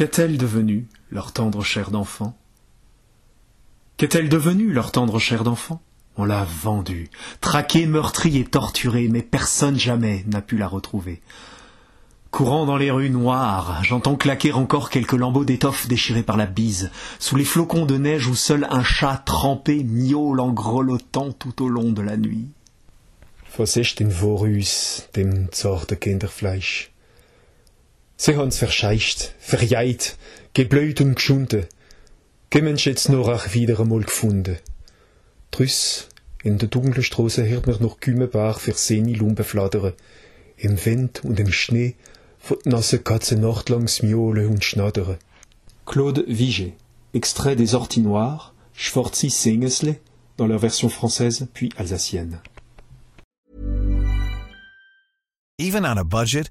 Qu'est-elle devenue, leur tendre chair d'enfant? Qu'est-elle devenue, leur tendre chair d'enfant? On l'a vendue, traquée, meurtrie et torturée, mais personne jamais n'a pu la retrouver. Courant dans les rues noires, j'entends claquer encore quelques lambeaux d'étoffe déchirés par la bise, sous les flocons de neige où seul un chat trempé miaule en grelottant tout au long de la nuit. Dem Kinderfleisch? Sie haben's verscheißt, verjeit, geblüht und geschunden. Gemensch jetzt noch auch wieder einmal gefunden. Drüss, in der dunklen Straße hört man noch Kümmebar für seine Lumpen flattern. Im Wind und im Schnee von die nasse Katze nachtlangs miaulen und schnattern. Claude Vigée, extrait des Orties Noires, Schwarzi Singesle, dans leur version française puis alsacienne. Even on a budget,